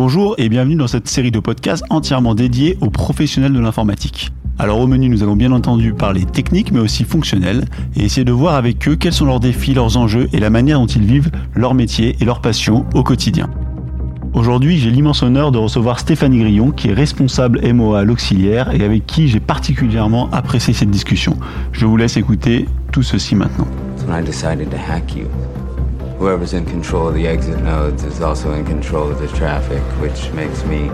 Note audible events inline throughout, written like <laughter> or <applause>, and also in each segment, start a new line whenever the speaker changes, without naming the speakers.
Bonjour et bienvenue dans cette série de podcasts entièrement dédiée aux professionnels de l'informatique. Alors au menu, nous allons bien entendu parler technique mais aussi fonctionnel et essayer de voir avec eux quels sont leurs défis, leurs enjeux et la manière dont ils vivent leur métier et leur passion au quotidien. Aujourd'hui, j'ai l'immense honneur de recevoir Stéphanie Grillon, qui est responsable MOA à l'auxiliaire et avec qui j'ai particulièrement apprécié cette discussion. Je vous laisse écouter tout ceci maintenant. Whoever's in control of the exit nodes is also in control of the traffic, which makes me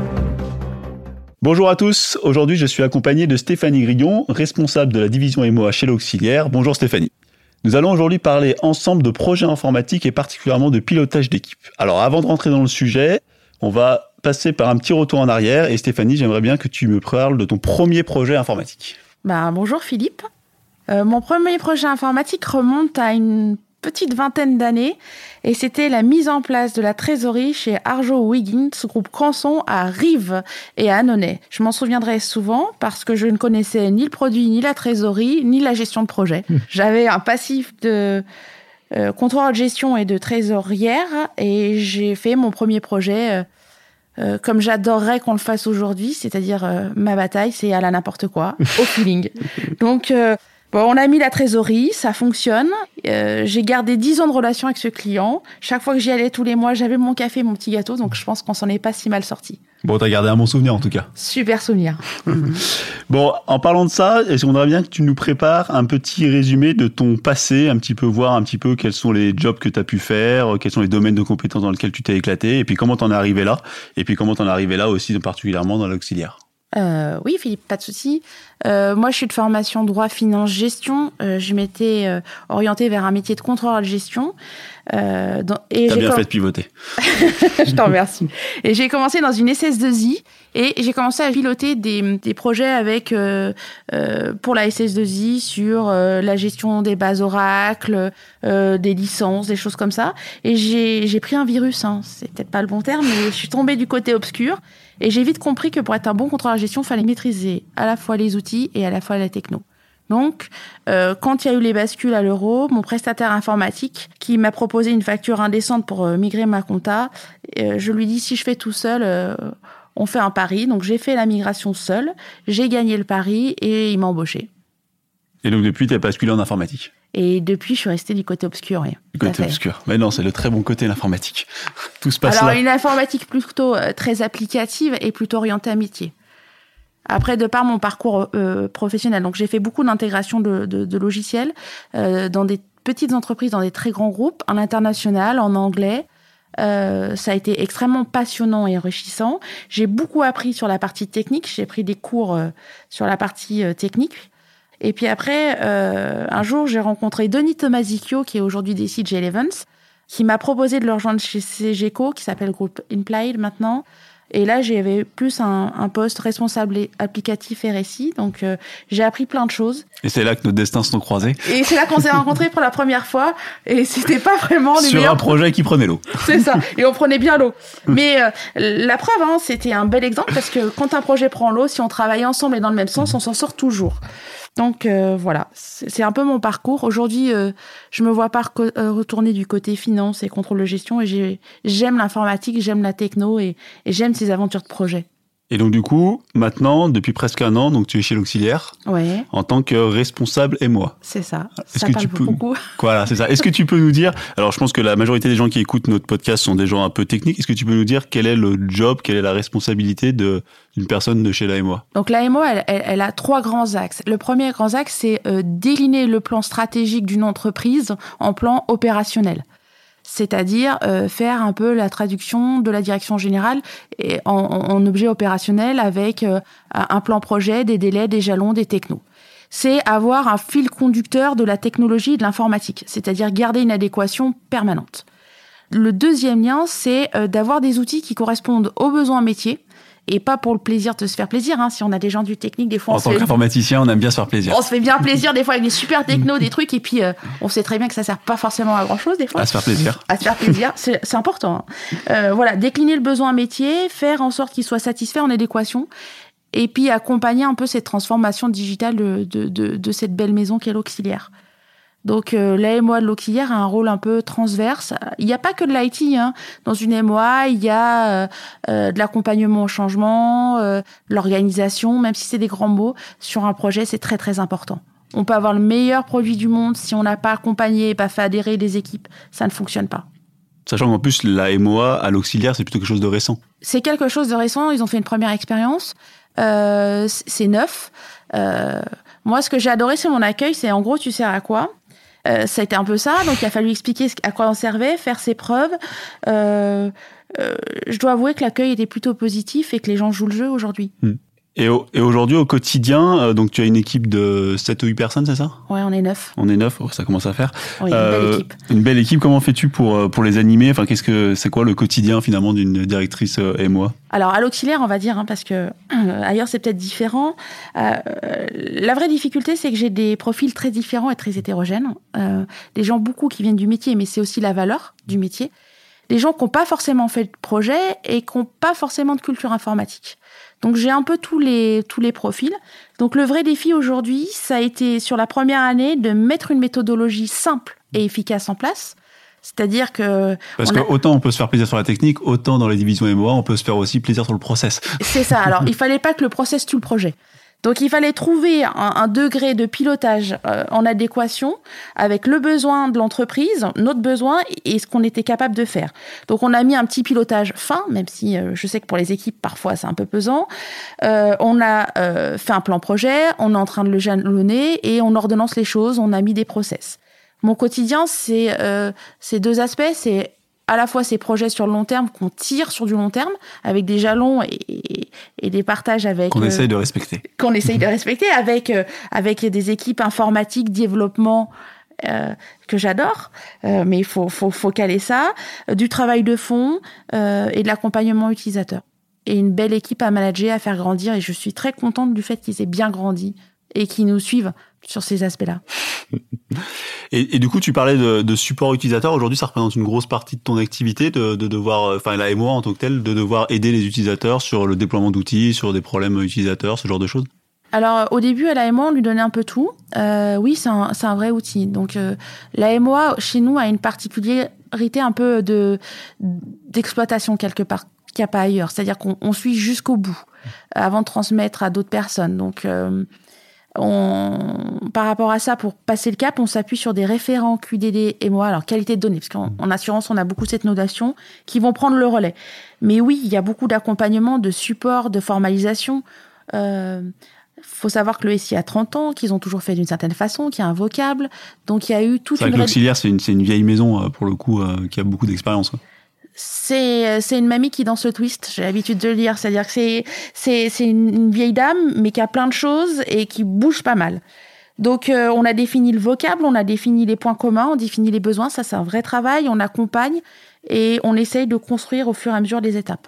Bonjour à tous, aujourd'hui je suis accompagné de Stéphanie Grillon, responsable de la division MOA chez l'Auxiliaire. Bonjour Stéphanie. Nous allons aujourd'hui parler ensemble de projets informatiques et particulièrement de pilotage d'équipe. Alors avant de rentrer dans le sujet, on va passer par un petit retour en arrière et Stéphanie, j'aimerais bien que tu me parles de ton premier projet informatique.
Bah, bonjour Philippe. Euh, mon premier projet informatique remonte à une petite vingtaine d'années et c'était la mise en place de la trésorerie chez Arjo Wiggins, groupe Cranson à Rive et à Annonay. Je m'en souviendrai souvent parce que je ne connaissais ni le produit, ni la trésorerie, ni la gestion de projet. Hmm. J'avais un passif de euh, contrôle de gestion et de trésorière et j'ai fait mon premier projet euh, euh, comme j'adorerais qu'on le fasse aujourd'hui, c'est-à-dire ma bataille, c'est à la n'importe quoi, au feeling. <laughs> Donc on a mis la trésorerie, ça fonctionne. Euh, j'ai gardé 10 ans de relation avec ce client. Chaque fois que j'y allais tous les mois, j'avais mon café, mon petit gâteau, donc je pense qu'on s'en est pas si mal sorti.
Bon, t'as gardé un bon souvenir en tout cas.
Super souvenir. <laughs>
bon, en parlant de ça, est-ce qu'on voudrait bien que tu nous prépares un petit résumé de ton passé, un petit peu voir un petit peu quels sont les jobs que tu as pu faire, quels sont les domaines de compétences dans lesquels tu t'es éclaté, et puis comment t'en es arrivé là, et puis comment t'en es arrivé là aussi particulièrement dans l'auxiliaire.
Euh, oui, Philippe, pas de souci. Euh, moi, je suis de formation droit, finance, gestion. Euh, je m'étais euh, orientée vers un métier de contrôleur de gestion.
Euh, dans, et T'as bien fait de pivoter. <laughs>
je t'en remercie. Et j'ai commencé dans une SS2I et j'ai commencé à piloter des, des projets avec pour la SS2I sur la gestion des bases Oracle, des licences, des choses comme ça. Et j'ai pris un virus. Hein. C'est peut-être pas le bon terme, mais je suis tombée du côté obscur. Et j'ai vite compris que pour être un bon contrôleur de gestion, il fallait maîtriser à la fois les outils et à la fois la techno. Donc, euh, quand il y a eu les bascules à l'euro, mon prestataire informatique qui m'a proposé une facture indécente pour euh, migrer ma compta, euh, je lui dis si je fais tout seul, on fait un pari. Donc j'ai fait la migration seule, j'ai gagné le pari et il m'a embauché.
Et donc depuis, tu as basculé en informatique
et depuis, je suis restée du côté obscur. Oui,
du côté obscur. Mais non, c'est le très bon côté, l'informatique. <laughs> Tout se passe
Alors,
là.
une informatique plutôt euh, très applicative et plutôt orientée à métier. Après, de par mon parcours euh, professionnel, donc j'ai fait beaucoup d'intégration de, de, de, logiciels euh, dans des petites entreprises, dans des très grands groupes, en international, en anglais. Euh, ça a été extrêmement passionnant et enrichissant. J'ai beaucoup appris sur la partie technique. J'ai pris des cours sur la partie technique. Et puis après, euh, un jour, j'ai rencontré Denis Tomasicchio, qui est aujourd'hui des CJ Elevens, qui m'a proposé de le rejoindre chez CGECO, qui s'appelle Groupe Implied maintenant. Et là, j'avais plus un, un, poste responsable applicatif RSI. Donc, euh, j'ai appris plein de choses.
Et c'est là que nos destins se sont croisés.
Et c'est là qu'on s'est rencontrés pour la première fois. Et c'était pas vraiment
les Sur un projet qui prenait l'eau. <laughs>
C'est ça. Et on prenait bien l'eau. Mais euh, la preuve, hein, c'était un bel exemple parce que quand un projet prend l'eau, si on travaille ensemble et dans le même sens, on s'en sort toujours. Donc euh, voilà, c'est un peu mon parcours. Aujourd'hui, euh, je me vois pas retourner du côté finance et contrôle de gestion et j'aime l'informatique, j'aime la techno et, et j'aime ces aventures de projet.
Et donc du coup, maintenant, depuis presque un an, donc tu es chez l'auxiliaire
ouais.
en tant que responsable et moi.
C'est ça. Est-ce que tu peux beaucoup. <laughs>
Voilà, c'est ça. Est-ce que tu peux nous dire Alors, je pense que la majorité des gens qui écoutent notre podcast sont des gens un peu techniques. Est-ce que tu peux nous dire quel est le job, quelle est la responsabilité de d'une personne de chez l'AMOA
Donc l'AMOA, elle, elle, elle, a trois grands axes. Le premier grand axe, c'est euh, déliner le plan stratégique d'une entreprise en plan opérationnel c'est-à-dire euh, faire un peu la traduction de la direction générale en, en, objet opérationnel avec euh, un plan projet, des délais, des jalons, des technos. C'est avoir un fil conducteur de la technologie et de l'informatique, c'est-à-dire garder une adéquation permanente. Le deuxième lien, c'est euh, d'avoir des outils qui correspondent aux besoins métiers, et pas pour le plaisir de se faire plaisir. Hein. Si on a des gens du technique, des fois.
En tant qu'informaticien, on aime bien se faire plaisir.
On se fait bien plaisir des fois avec des super techno, des trucs, et puis euh, on sait très bien que ça sert pas forcément à grand chose des fois.
À se faire plaisir.
À se faire plaisir, <laughs> c'est important. Hein. Euh, voilà, décliner le besoin métier, faire en sorte qu'il soit satisfait en adéquation, et puis accompagner un peu cette transformation digitale de, de, de, de cette belle maison qu'est l'auxiliaire. Donc euh, la MOA de l'auxiliaire a un rôle un peu transverse. Il n'y a pas que de l'IT. Hein. Dans une MOA, il y a euh, euh, de l'accompagnement au changement, euh, l'organisation, même si c'est des grands mots. Sur un projet, c'est très très important. On peut avoir le meilleur produit du monde si on n'a pas accompagné et pas fait adhérer les équipes, ça ne fonctionne pas.
Sachant qu'en plus, la MOA à l'auxiliaire, c'est plutôt quelque chose de récent.
C'est quelque chose de récent. Ils ont fait une première expérience. Euh, c'est neuf. Euh, moi, ce que j'ai adoré, c'est mon accueil. C'est en gros, tu sers à quoi? Euh, ça a été un peu ça, donc il a fallu expliquer à quoi on servait, faire ses preuves. Euh, euh, je dois avouer que l'accueil était plutôt positif et que les gens jouent le jeu aujourd'hui.
Hmm. Et, au, et aujourd'hui, au quotidien, euh, donc tu as une équipe de 7 ou 8 personnes, c'est ça?
Ouais, on est neuf.
On est neuf, oh, ça commence à faire.
Oui, une belle équipe.
Une belle équipe. Comment fais-tu pour euh, pour les animer? Enfin, qu'est-ce que c'est quoi le quotidien finalement d'une directrice euh, MOA
Alors à l'auxiliaire, on va dire, hein, parce que euh, ailleurs c'est peut-être différent. Euh, la vraie difficulté, c'est que j'ai des profils très différents et très hétérogènes. Euh, des gens beaucoup qui viennent du métier, mais c'est aussi la valeur du métier. Des gens qui n'ont pas forcément fait de projet et qui n'ont pas forcément de culture informatique. Donc j'ai un peu tous les tous les profils. Donc le vrai défi aujourd'hui, ça a été sur la première année de mettre une méthodologie simple et efficace en place. C'est-à-dire que
Parce que
a-
autant on peut se faire plaisir sur la technique, autant dans les divisions MOA, on peut se faire aussi plaisir sur le process.
C'est ça. Alors, <laughs> il fallait pas que le process tue le projet. Donc, il fallait trouver un, un degré de pilotage euh, en adéquation avec le besoin de l'entreprise, notre besoin et ce qu'on était capable de faire. Donc, on a mis un petit pilotage fin, même si euh, je sais que pour les équipes, parfois, c'est un peu pesant. Euh, on a euh, fait un plan projet, on est en train de le jalonner et on ordonnance les choses, on a mis des process. Mon quotidien, c'est euh, ces deux aspects. C'est à la fois ces projets sur le long terme qu'on tire sur du long terme avec des jalons et, et- et des partages avec
Qu'on
euh,
essaye de respecter.
qu'on essaye de respecter avec euh, avec des équipes informatiques développement euh, que j'adore. Euh, mais il faut, faut faut caler ça. Du travail de fond euh, et de l'accompagnement utilisateur. Et une belle équipe à manager à faire grandir. Et je suis très contente du fait qu'ils aient bien grandi et qu'ils nous suivent sur ces aspects-là.
Et, et du coup, tu parlais de, de support utilisateur. Aujourd'hui, ça représente une grosse partie de ton activité, de, de devoir, euh, enfin la MOA en tant que telle, de devoir aider les utilisateurs sur le déploiement d'outils, sur des problèmes utilisateurs, ce genre de choses?
Alors au début à la MOA on lui donnait un peu tout. Euh, oui c'est un, c'est un vrai outil. Donc euh, la MOA chez nous a une particularité un peu de d'exploitation quelque part qu'il n'y a pas ailleurs. C'est-à-dire qu'on on suit jusqu'au bout avant de transmettre à d'autres personnes. Donc euh, on, par rapport à ça, pour passer le cap, on s'appuie sur des référents QDD et moi, alors qualité de données, parce qu'en en assurance, on a beaucoup cette notation, qui vont prendre le relais. Mais oui, il y a beaucoup d'accompagnement, de support, de formalisation. Euh, faut savoir que le SI a 30 ans, qu'ils ont toujours fait d'une certaine façon, qu'il y a un vocable. Donc il y a eu toute
C'est vrai
une
que l'auxiliaire, c'est une, une vieille maison, euh, pour le coup, euh, qui a beaucoup d'expérience. Quoi.
C'est c'est une mamie qui danse le twist, j'ai l'habitude de le dire. C'est-à-dire que c'est c'est c'est une vieille dame, mais qui a plein de choses et qui bouge pas mal. Donc euh, on a défini le vocable, on a défini les points communs, on définit les besoins. Ça c'est un vrai travail. On accompagne et on essaye de construire au fur et à mesure des étapes.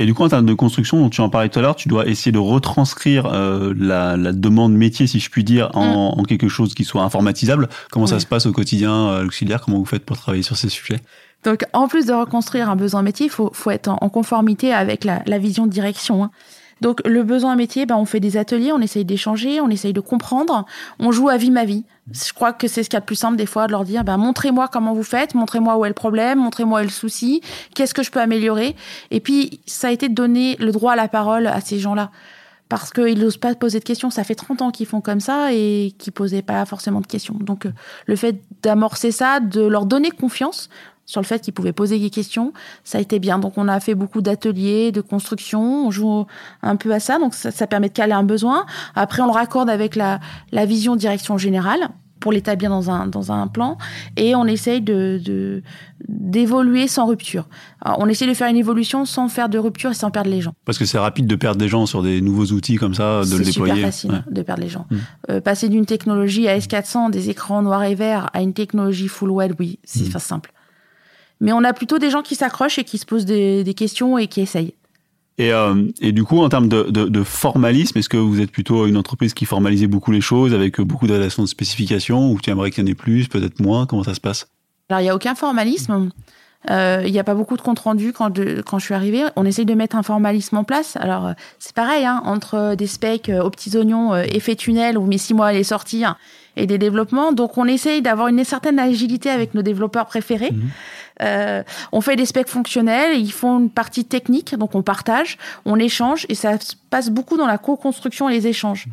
Et du coup, en termes de construction, dont tu en parlais tout à l'heure, tu dois essayer de retranscrire euh, la, la demande métier, si je puis dire, en, en quelque chose qui soit informatisable. Comment ça
Mm.
Se passe au quotidien, euh, l'auxiliaire Comment vous faites pour travailler sur ces sujets?
Donc, en plus de reconstruire un besoin métier, il faut, faut être en, conformité avec la, la vision de direction. hein. Donc, le besoin métier, ben, on fait des ateliers, on essaye d'échanger, on essaye de comprendre, on joue à vie ma vie. Je crois que c'est ce qu'il y a de plus simple des fois, de leur dire, ben, montrez-moi comment vous faites, montrez-moi où est le problème, montrez-moi où est le souci, qu'est-ce que je peux améliorer. Et puis, ça a été de donner le droit à la parole à ces gens-là. Parce qu'ils n'osent pas poser de questions. Ça fait 30 ans qu'ils font comme ça et qu'ils posaient pas forcément de questions. Donc, euh, le fait d'amorcer ça, de leur donner confiance sur le fait qu'ils pouvaient poser des questions, ça a été bien. Donc, on a fait beaucoup d'ateliers, de construction. On joue un peu à ça. Donc, ça, ça permet de caler un besoin. Après, on le raccorde avec la, la vision direction générale pour l'établir dans un, dans un plan. Et on essaye de, de, d'évoluer sans rupture. Alors, on essaie de faire une évolution sans faire de rupture et sans perdre les gens.
Parce que c'est rapide de perdre des gens sur des nouveaux outils comme ça, de le
C'est
déployer.
super facile
Ouais.
de perdre les gens.
Mm.
Euh, passer d'une technologie à S400, des écrans noirs et verts, à une technologie full web, oui, c'est pas simple. Mais on a plutôt des gens qui s'accrochent et qui se posent des, des questions et qui essayent.
Et, euh, et du coup, en termes de, de, de formalisme, est-ce que vous êtes plutôt une entreprise qui formalisait beaucoup les choses avec beaucoup de rédactions de spécifications ou tu aimerais qu'il y en ait plus, peut-être moins? Comment ça se passe?
Alors, il n'y a aucun formalisme. Euh, Il n'y a pas beaucoup de compte rendu quand, de- quand je suis arrivée. On essaye de mettre un formalisme en place. Alors, euh, c'est pareil, hein, entre des specs euh, aux petits oignons, euh, effet tunnel, où mes six mois allaient sortir, et des développements. Donc on essaye d'avoir une certaine agilité avec nos développeurs préférés. Mhm. Euh, on fait des specs fonctionnels, ils font une partie technique, donc on partage, on échange et ça se passe beaucoup dans la co-construction et les échanges.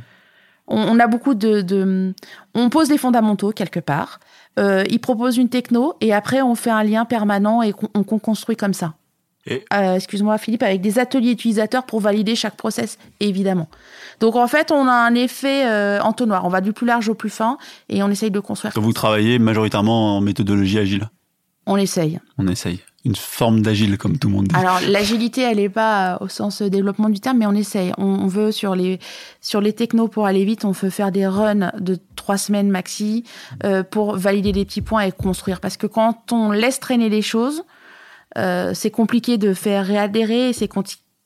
On, a beaucoup de, On pose les fondamentaux quelque part, euh, ils proposent une techno et après on fait un lien permanent et on, construit comme ça. Euh, excuse-moi Philippe, avec des ateliers utilisateurs pour valider chaque process, évidemment. Donc en fait, on a un effet euh, entonnoir. On va du plus large au plus fin et on essaye de construire.
vous travaillez majoritairement en méthodologie agile
On essaye.
On essaye. Une forme d'agile, comme tout le monde dit.
Alors l'agilité, elle n'est pas au sens développement du terme, mais on essaye. On, veut sur les sur les technos pour aller vite, on veut faire des runs de trois semaines maxi euh, pour valider des petits points et construire. Parce que quand on laisse traîner les choses, euh, c'est compliqué de faire réadhérer, c'est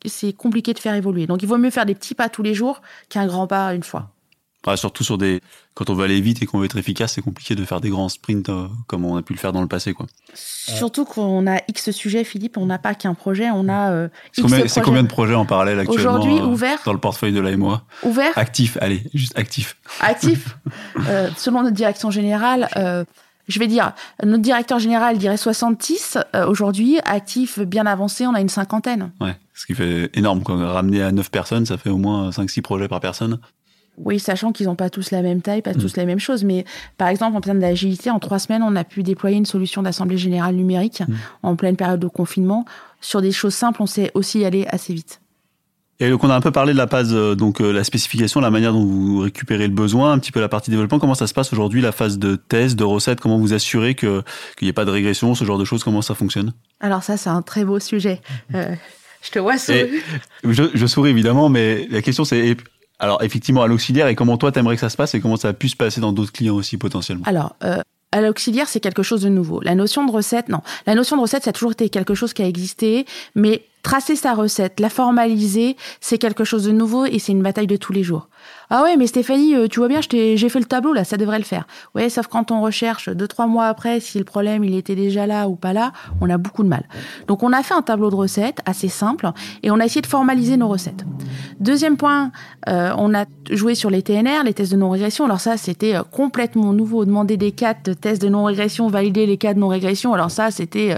c'est compliqué de faire évoluer. Donc il vaut mieux faire des petits pas tous les jours qu'un grand pas une fois.
Surtout sur des quand on veut aller vite et qu'on veut être efficace, c'est compliqué de faire des grands sprints euh, comme on a pu le faire dans le passé quoi.
Surtout qu'on a X sujets Philippe, on n'a pas qu'un projet, on a euh,
C'est combien, de projets en parallèle actuellement
Aujourd'hui ouvert
dans le portefeuille de la MOA
Ouvert
Actif, allez, juste actif.
Actif. <laughs> selon notre direction générale je vais dire, notre directeur général dirait 66. Euh, aujourd'hui, actif bien avancé, on a une cinquantaine.
Ouais, ce qui fait énorme. Quand ramener à 9 personnes, ça fait au moins 5-6 projets par personne.
Oui, sachant qu'ils n'ont pas tous la même taille, pas tous mm. la même chose. Mais par exemple, en termes d'agilité, en trois semaines, on a pu déployer une solution d'assemblée générale numérique mm. en pleine période de confinement. Sur des choses simples, on sait aussi y aller assez vite.
Et donc on a un peu parlé de la phase, euh, donc euh, la spécification, la manière dont vous récupérez le besoin, un petit peu la partie développement. Comment ça se passe aujourd'hui, la phase de test, de recette? Comment vous assurez qu'il n'y ait pas de régression, ce genre de choses? Comment ça fonctionne?
Alors ça, c'est un très beau sujet. Euh, je te vois sourire.
Je, je, souris évidemment, mais la question c'est alors effectivement à l'auxiliaire et comment toi t'aimerais que ça se passe et comment ça a pu se passer dans d'autres clients aussi potentiellement?
Alors à l'auxiliaire, c'est quelque chose de nouveau. La notion de recette, non. La notion de recette, ça a toujours été quelque chose qui a existé, mais tracer sa recette, la formaliser, c'est quelque chose de nouveau et c'est une bataille de tous les jours. Ah ouais, mais Stéphanie, euh, tu vois bien, j'ai fait le tableau là, ça devrait le faire. Ouais, sauf quand on recherche deux trois mois après si le problème il était déjà là ou pas là, on a beaucoup de mal. Donc on a fait un tableau de recettes assez simple et on a essayé de formaliser nos recettes. Deuxième point, euh, on a joué sur les TNR, les tests de non-régression. Alors ça, c'était euh, complètement nouveau. Demander des cas de tests de non-régression, valider les cas de non-régression. Alors ça, c'était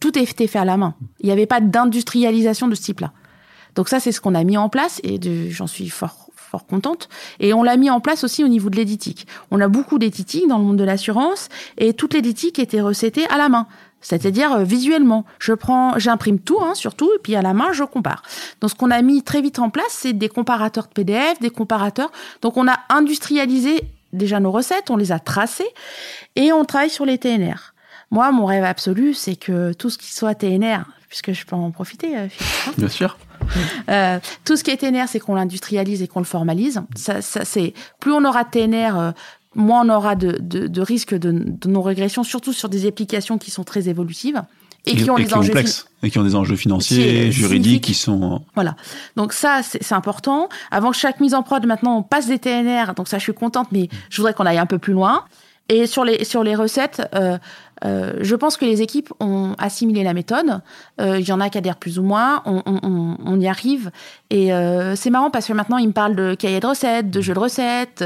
tout était fait à la main. Il n'y avait pas d'industrialisation de ce type-là. Donc ça, c'est ce qu'on a mis en place et j'en suis fort, fort contente. Et on l'a mis en place aussi au niveau de l'éditique. On a beaucoup d'éthiques dans le monde de l'assurance et toute l'éditique était recetée à la main. C'est-à-dire euh, visuellement. Je prends, j'imprime tout, hein, surtout, et puis à la main, je compare. Donc, ce qu'on a mis très vite en place, c'est des comparateurs de PDF, des comparateurs. Donc, on a industrialisé déjà nos recettes, on les a tracées, et on travaille sur les TNR. Moi, mon rêve absolu, c'est que tout ce qui soit TNR, puisque je peux en profiter, euh,
Philippe. Hein. Bien sûr.
Euh, tout ce qui est TNR, c'est qu'on l'industrialise et qu'on le formalise. Ça, c'est plus on aura de TNR, euh, moins on aura de, de, de risques de, de non-régression, surtout sur des applications qui sont très évolutives.
Et, qui ont des enjeux et qui ont des enjeux financiers, juridiques, qui sont
voilà. Donc ça c'est important. Avant chaque mise en prod, maintenant on passe des TNR. Donc ça je suis contente, mais je voudrais qu'on aille un peu plus loin. Et sur les sur les recettes, euh, euh, je pense que les équipes ont assimilé la méthode. Euh, il y en a qui adhèrent plus ou moins. On, y arrive. Et euh, c'est marrant parce que maintenant, ils me parlent de cahier de recettes, de jeux de recettes.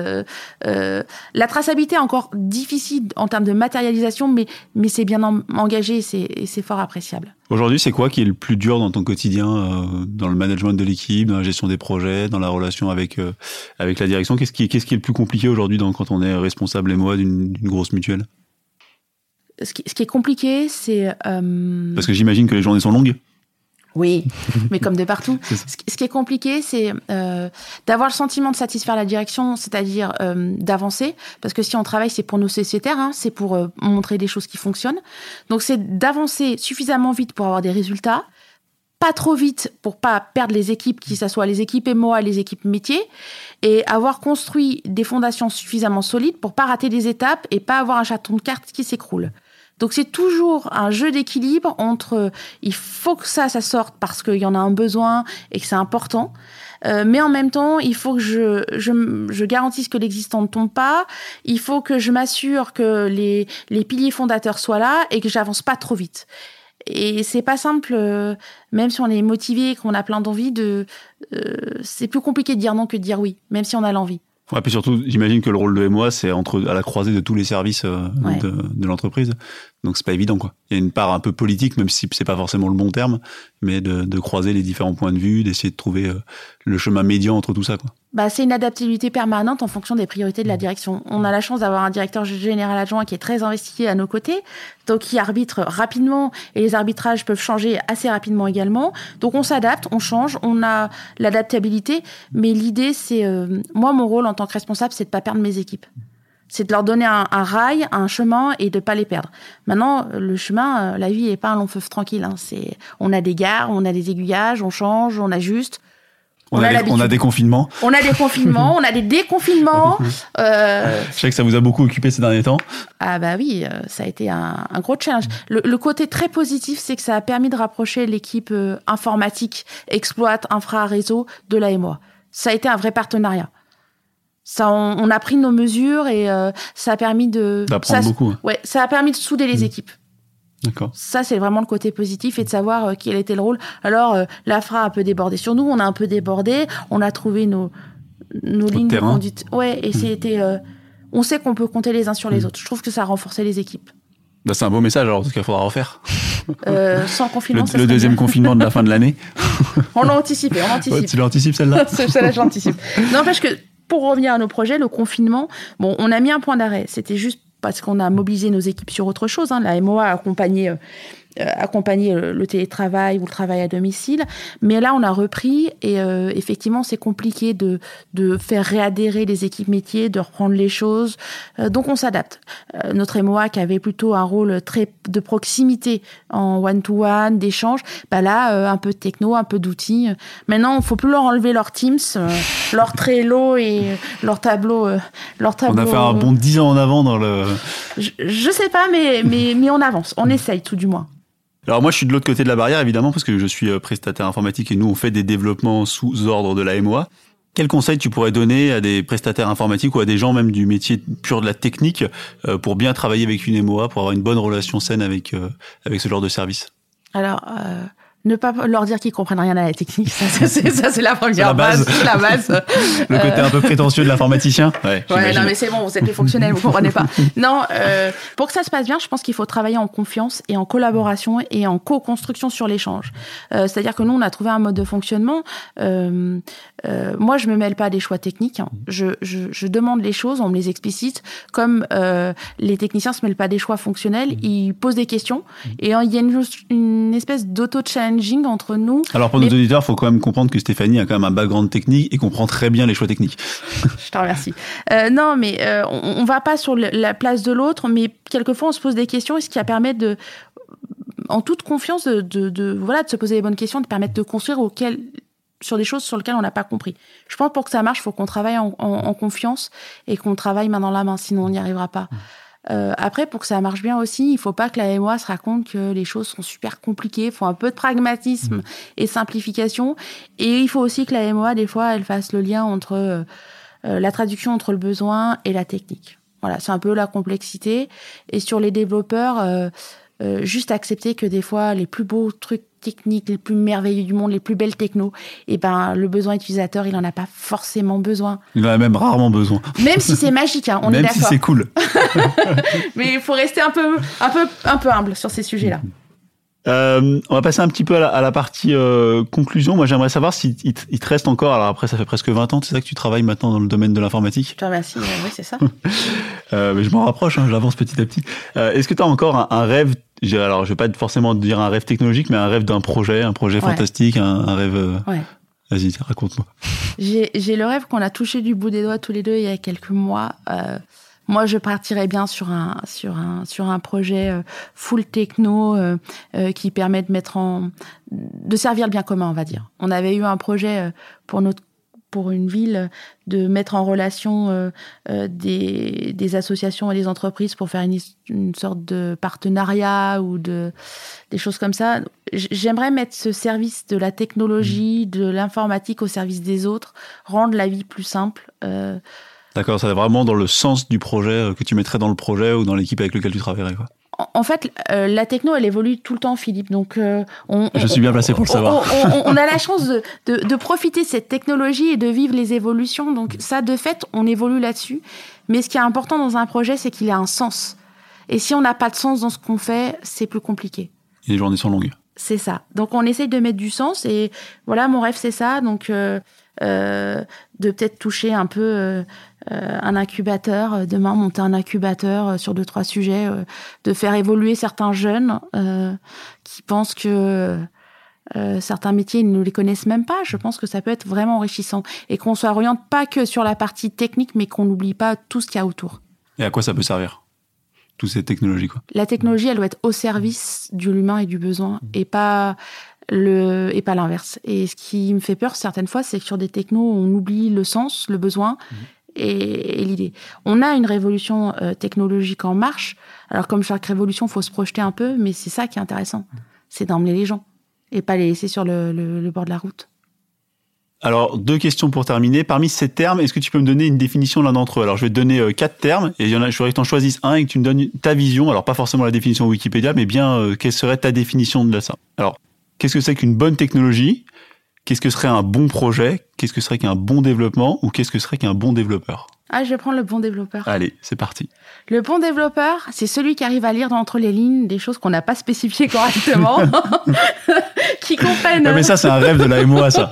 La traçabilité est encore difficile en termes de matérialisation, mais, mais c'est bien engagé et c'est fort appréciable.
Aujourd'hui, c'est quoi qui est le plus dur dans ton quotidien, dans le management de l'équipe, dans la gestion des projets, dans la relation avec, avec la direction? Qu'est-ce qui, qu'est-ce qui est le plus compliqué aujourd'hui quand on est responsable et moi d'une grosse mutuelle?
Ce qui, est compliqué, c'est...
Euh, Parce que j'imagine que les journées sont longues
oui, <laughs> mais comme de partout. Ce qui est compliqué, c'est euh, d'avoir le sentiment de satisfaire la direction, c'est-à-dire euh, d'avancer, parce que si on travaille, c'est pour nos sociétaires, hein, c'est pour montrer des choses qui fonctionnent. Donc c'est d'avancer suffisamment vite pour avoir des résultats, pas trop vite pour pas perdre les équipes, qui ce soit les équipes MOA, les équipes métiers, et avoir construit des fondations suffisamment solides pour pas rater des étapes et pas avoir un chaton de cartes qui s'écroule. Donc c'est toujours un jeu d'équilibre entre il faut que ça, ça sorte parce qu'il y en a un besoin et que c'est important. Euh, mais en même temps, il faut que je, je, je garantisse que l'existant ne tombe pas. Il faut que je m'assure que les, les piliers fondateurs soient là et que j'avance pas trop vite. Et c'est pas simple, euh, même si on est motivé, qu'on a plein d'envie, de, euh, c'est plus compliqué de dire non que de dire oui, même si on a l'envie.
Ouais, puis surtout, j'imagine que le rôle de MOA, c'est entre à la croisée de tous les services euh, de, de l'entreprise. Donc c'est pas évident, quoi. Il y a une part un peu politique, même si c'est pas forcément le bon terme, mais de, de croiser les différents points de vue, d'essayer de trouver euh, le chemin médian entre tout ça, quoi.
Bah, c'est une adaptabilité permanente en fonction des priorités de la direction. On a la chance d'avoir un directeur général adjoint qui est très investi à nos côtés, donc qui arbitre rapidement et les arbitrages peuvent changer assez rapidement également. Donc on s'adapte, on change, on a l'adaptabilité, mais l'idée c'est euh, moi mon rôle en tant que responsable, c'est de pas perdre mes équipes. C'est de leur donner un, rail, un chemin et de pas les perdre. Maintenant, le chemin, euh, la vie est pas un long feu tranquille. Hein. C'est, on a des gares, on a des aiguillages, on change, on ajuste.
On, a, des confinements.
On a des confinements, on a des déconfinements. <laughs>
Euh... Je sais que ça vous a beaucoup occupé ces derniers temps.
Ah bah oui, euh, ça a été un, gros challenge. Le, côté très positif, c'est que ça a permis de rapprocher l'équipe informatique, exploite, infra, réseau de la. Ça a été un vrai partenariat. Ça, on, a pris nos mesures et euh, ça a permis de...
D'apprendre beaucoup.
Ouais, ça a permis de souder les mmh. équipes.
D'accord.
Ça, c'est vraiment le côté positif et de savoir euh, quel était le rôle. Alors, euh, l'AFRA a un peu débordé sur nous, on a un peu débordé, on a trouvé nos, nos lignes de conduite. Ouais, et hmm. c'était. Euh, on sait qu'on peut compter les uns sur les hmm. autres. Je trouve que ça a renforcé les équipes.
Bah, c'est un beau message, alors, tout qu'il faudra refaire.
sans confinement.
Le, le deuxième confinement de la fin de l'année. <laughs>
on l'a anticipé, on l'anticipe. <laughs>
tu l'anticipes celle-là <laughs>
Celle-là, je l'anticipe. Non, parce que pour revenir à nos projets, le confinement, on a mis un point d'arrêt. C'était juste parce qu'on a mobilisé nos équipes sur autre chose. Hein. La MOA a accompagné euh, accompagner le télétravail ou le travail à domicile. Mais là, on a repris et euh, effectivement, c'est compliqué de, de faire réadhérer les équipes métiers, de reprendre les choses. Euh, donc, on s'adapte. notre MOA qui avait plutôt un rôle très de proximité en one-to-one, d'échange, bah là, un peu de techno, un peu d'outils. Maintenant, il faut plus leur enlever leur Teams, leur Trello et leur tableau, leur tableau.
On a fait un bon 10 ans en avant dans le...
Je, je sais pas, mais, mais, mais on avance. On essaye tout du moins.
Alors moi, je suis de l'autre côté de la barrière, évidemment, parce que je suis euh, prestataire informatique et nous, on fait des développements sous ordre de la MOA. Quel conseil tu pourrais donner à des prestataires informatiques ou à des gens même du métier pur de la technique euh, pour bien travailler avec une MOA, pour avoir une bonne relation saine avec, euh, avec ce genre de service?
Alors, ne pas leur dire qu'ils comprennent rien à la technique, ça c'est la première base. la base. <laughs>
le côté un peu prétentieux de l'informaticien.
Ouais, ouais non mais c'est bon, vous êtes des fonctionnels, vous comprenez pas. <laughs> Non, euh, pour que ça se passe bien, je pense qu'il faut travailler en confiance et en collaboration et en co-construction sur l'échange. Euh, C'est-à-dire que nous, on a trouvé un mode de fonctionnement. Euh, euh, moi, je me mêle pas des choix techniques. Hein. Je, je, je, demande les choses, on me les explicite. Comme euh, les techniciens se mêlent pas des choix fonctionnels, ils posent des questions et il y a une, une espèce d'auto-challenge entre nous.
Alors pour nos auditeurs, il faut quand même comprendre que Stéphanie a quand même un background technique et comprend très bien les choix techniques. <laughs>
Je te remercie. Euh, non, mais euh, on, ne va pas sur la place de l'autre, mais quelquefois on se pose des questions et ce qui a permis de en toute confiance de, voilà de se poser les bonnes questions, de permettre de construire auquel, sur des choses sur lesquelles on n'a pas compris? Je pense que pour que ça marche, il faut qu'on travaille en, confiance et qu'on travaille main dans la main, sinon on n'y arrivera pas. Euh, après, pour que ça marche bien aussi, il faut pas que la MOA se raconte que les choses sont super compliquées. Il faut un peu de pragmatisme mmh. et simplification. Et il faut aussi que la MOA, des fois, elle fasse le lien entre euh, euh, la traduction entre le besoin et la technique. Voilà, c'est un peu la complexité. Et sur les développeurs, juste accepter que des fois, les plus beaux trucs techniques, les plus merveilleux du monde, les plus belles techno, et eh ben le besoin utilisateur, il en a pas forcément besoin.
Il en a même rarement besoin.
Même si c'est magique, hein, on
est
d'accord.
Même si c'est cool. <laughs>
Mais il faut rester un peu, un peu, un peu humble sur ces sujets-là.
Euh, on va passer un petit peu à la, partie euh, conclusion. Moi, j'aimerais savoir si il, te reste encore. Alors après, ça fait presque 20 ans, c'est ça que tu travailles maintenant dans le domaine de l'informatique?
Je te remercie. Oui, c'est ça. <laughs>
euh, mais je m'en rapproche. Hein, J'avance petit à petit. Euh, est-ce que tu as encore un, un rêve alors je vais pas forcément dire un rêve technologique, mais un rêve d'un projet, un projet fantastique, un, rêve. Euh, ouais. Vas-y, raconte-moi.
J'ai le rêve qu'on a touché du bout des doigts tous les deux il y a quelques mois. Euh, moi, je partirais bien sur un sur un sur un projet euh, full techno euh, qui permet de mettre en de servir le bien commun, on va dire. On avait eu un projet pour notre pour une ville de mettre en relation euh, euh, des, des, associations et des entreprises pour faire une, une, sorte de partenariat ou de des choses comme ça. J'aimerais mettre ce service de la technologie, mmh. de l'informatique au service des autres, rendre la vie plus simple. Euh.
D'accord, ça va vraiment dans le sens du projet que tu mettrais dans le projet ou dans l'équipe avec laquelle tu travaillerais. Quoi.
en fait, euh, la techno, elle évolue tout le temps, Philippe. Donc, euh, on,
je suis bien placé pour le savoir.
On, a la <laughs> chance de, de, profiter de cette technologie et de vivre les évolutions. Donc, ça, de fait, on évolue là-dessus. Mais ce qui est important dans un projet, c'est qu'il ait un sens. Et si on n'a pas de sens dans ce qu'on fait, c'est plus compliqué.
Et les journées sont longues.
C'est ça. Donc, on essaye de mettre du sens. Et voilà, mon rêve, c'est ça. Donc, euh, de peut-être toucher un peu euh, un incubateur, euh, demain monter un incubateur euh, sur deux, trois sujets, de faire évoluer certains jeunes qui pensent que certains métiers, ils ne les connaissent même pas. Je pense que ça peut être vraiment enrichissant et qu'on s'oriente pas que sur la partie technique, mais qu'on n'oublie pas tout ce qu'il y a autour.
Et à quoi ça peut servir Toutes ces technologies, quoi?
La technologie, elle doit être au service de l'humain et du besoin et pas le et pas l'inverse. Et ce qui me fait peur certaines fois, c'est que sur des technos, on oublie le sens, le besoin. Mmh et, l'idée. On a une révolution euh, technologique en marche. Alors comme chaque révolution, il faut se projeter un peu, mais c'est ça qui est intéressant. C'est d'emmener les gens et pas les laisser sur le, bord de la route.
Alors, deux questions pour terminer. Parmi ces termes, est-ce que tu peux me donner une définition l'un d'entre eux? Alors, je vais te donner euh, quatre termes, et je voudrais que tu en choisisses un et que tu me donnes ta vision. Alors, pas forcément la définition Wikipédia, mais bien euh, quelle serait ta définition de ça Alors, qu'est-ce que c'est qu'une bonne technologie? Qu'est-ce que serait un bon projet? Qu'est-ce que serait qu'un bon développement? Ou qu'est-ce que serait qu'un bon développeur?
Ah, je vais prendre le bon développeur.
Allez, c'est parti.
Le bon développeur, c'est celui qui arrive à lire entre les lignes des choses qu'on n'a pas spécifiées correctement, <laughs> <laughs> qui comprennent.
mais ça, c'est un rêve de la MOA, ça.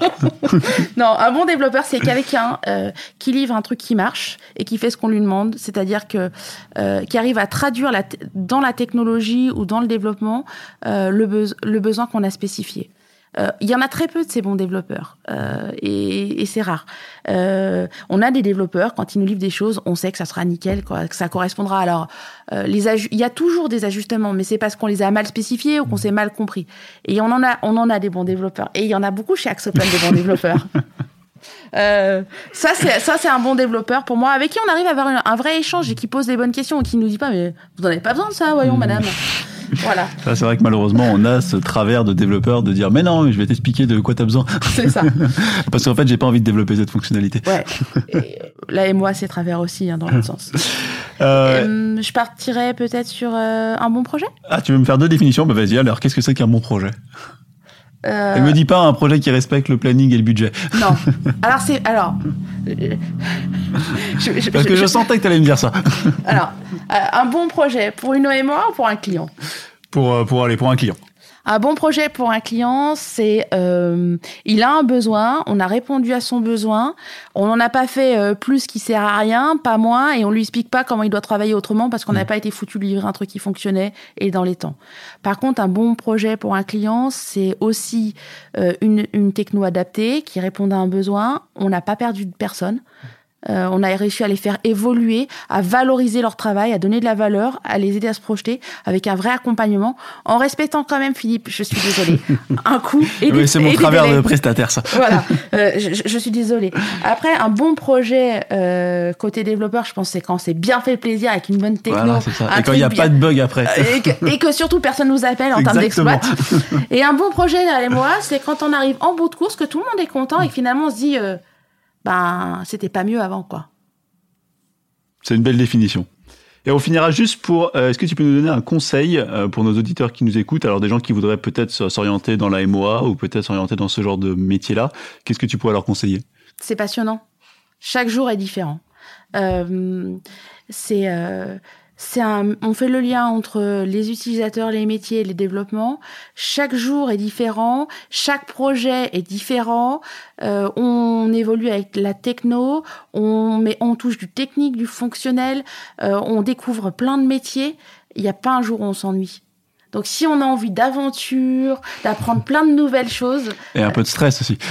<laughs>
non, un bon développeur, c'est quelqu'un euh, qui livre un truc qui marche et qui fait ce qu'on lui demande, c'est-à-dire que euh, qui arrive à traduire la dans la technologie ou dans le développement euh, le, le besoin qu'on a spécifié. Euh, il y en a très peu de ces bons développeurs euh, et, et c'est rare. Euh, on a des développeurs quand ils nous livrent des choses, on sait que ça sera nickel, quoi, que ça correspondra. Alors, euh, les il y a toujours des ajustements, mais c'est parce qu'on les a mal spécifiés ou qu'on s'est mal compris. Et on en a, on en a des bons développeurs. Et il y en a beaucoup chez Axopen des bons <laughs> développeurs. Euh, ça, c'est ça, c'est un bon développeur pour moi, avec qui on arrive à avoir un, vrai échange et qui pose des bonnes questions et qui nous dit pas, mais vous n'en avez pas besoin de ça, voyons, madame. Voilà.
c'est vrai que malheureusement, on a ce travers de développeur de dire, mais non, je vais t'expliquer de quoi tu as besoin.
C'est ça. <laughs>
Parce qu'en fait, j'ai pas envie de développer cette fonctionnalité.
Ouais. Et là et moi, c'est travers aussi, hein, dans l'autre <laughs> sens. Euh... je partirais peut-être sur euh, un bon projet?
Ah, tu veux me faire deux définitions? Bah vas-y. Alors, qu'est-ce que c'est qu'un bon projet? Euh... Elle me dit pas un projet qui respecte le planning et le budget.
Non. <laughs> Alors c'est alors.
Parce que je, sentais que tu allais me dire ça.
alors, euh, un bon projet pour une OMA ou pour un client?
Pour euh, pour aller pour un client.
Un bon projet pour un client, c'est euh, il a un besoin, on a répondu à son besoin, on n'en a pas fait euh, plus qui sert à rien, pas moins, et on lui explique pas comment il doit travailler autrement parce qu'on n'a mm. pas été foutu de livrer un truc qui fonctionnait et dans les temps. Par contre, un bon projet pour un client, c'est aussi euh, une, une techno adaptée qui répond à un besoin. On n'a pas perdu de personne. Euh, on a réussi à les faire évoluer, à valoriser leur travail, à donner de la valeur, à les aider à se projeter avec un vrai accompagnement, en respectant quand même, Philippe, je suis désolée, <laughs> un coup
et oui, C'est mon travers de prestataire, ça.
Voilà, <laughs> euh, je, suis désolée. Après, un bon projet euh, côté développeur, je pense c'est quand c'est bien fait plaisir avec une bonne techno.
Et quand il n'y a pas de bug après.
Et que, surtout personne nous appelle en termes d'exploit. <laughs> Et un bon projet, là, moi, c'est quand on arrive en bout de course, que tout le monde est content et finalement on se dit ben, c'était pas mieux avant, quoi.
C'est une belle définition. Et on finira juste pour, euh, est-ce que tu peux nous donner un conseil euh, pour nos auditeurs qui nous écoutent, alors des gens qui voudraient peut-être s'orienter dans la MOA ou peut-être s'orienter dans ce genre de métier-là, qu'est-ce que tu pourrais leur conseiller?
C'est passionnant. Chaque jour est différent. Euh, c'est c'est on fait le lien entre les utilisateurs, les métiers et les développements. Chaque jour est différent, chaque projet est différent. Euh, on évolue avec la techno, on, met, on touche du technique, du fonctionnel, euh, on découvre plein de métiers. Il n'y a pas un jour où on s'ennuie. Donc si on a envie d'aventure, d'apprendre plein de nouvelles choses.
Et un peu de stress aussi. <laughs>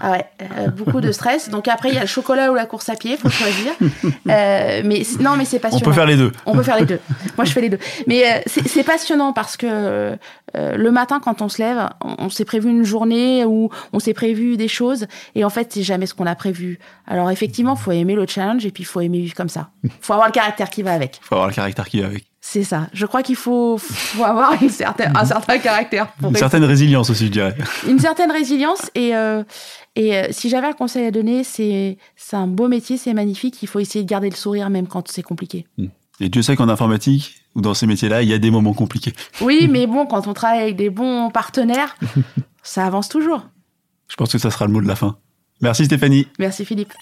Ah ouais, euh, beaucoup de stress. Donc après, il y a le chocolat ou la course à pied, faut choisir. <laughs> Euh, mais non, mais c'est passionnant.
On peut faire les deux.
On peut faire les deux. Moi, je fais les deux. Mais euh, c'est passionnant parce que le matin, quand on se lève, on, s'est prévu une journée où on s'est prévu des choses. Et en fait, c'est jamais ce qu'on a prévu. Alors effectivement, faut aimer le challenge et puis il faut aimer vivre comme ça. Faut avoir le caractère qui va avec.
Faut avoir le caractère qui va avec.
C'est ça. Je crois qu'il faut, avoir une certaine, un certain caractère.
une certaine résilience aussi, je dirais.
Une certaine résilience. Et, euh, et euh, si j'avais un conseil à donner, c'est un beau métier, c'est magnifique. Il faut essayer de garder le sourire même quand c'est compliqué. Hmm.
Et Dieu sait qu'en informatique, ou dans ces métiers-là, il y a des moments compliqués.
Oui, mais bon, quand on travaille avec des bons partenaires, <laughs> ça avance toujours.
Je pense que ça sera le mot de la fin. Merci Stéphanie.
Merci Philippe.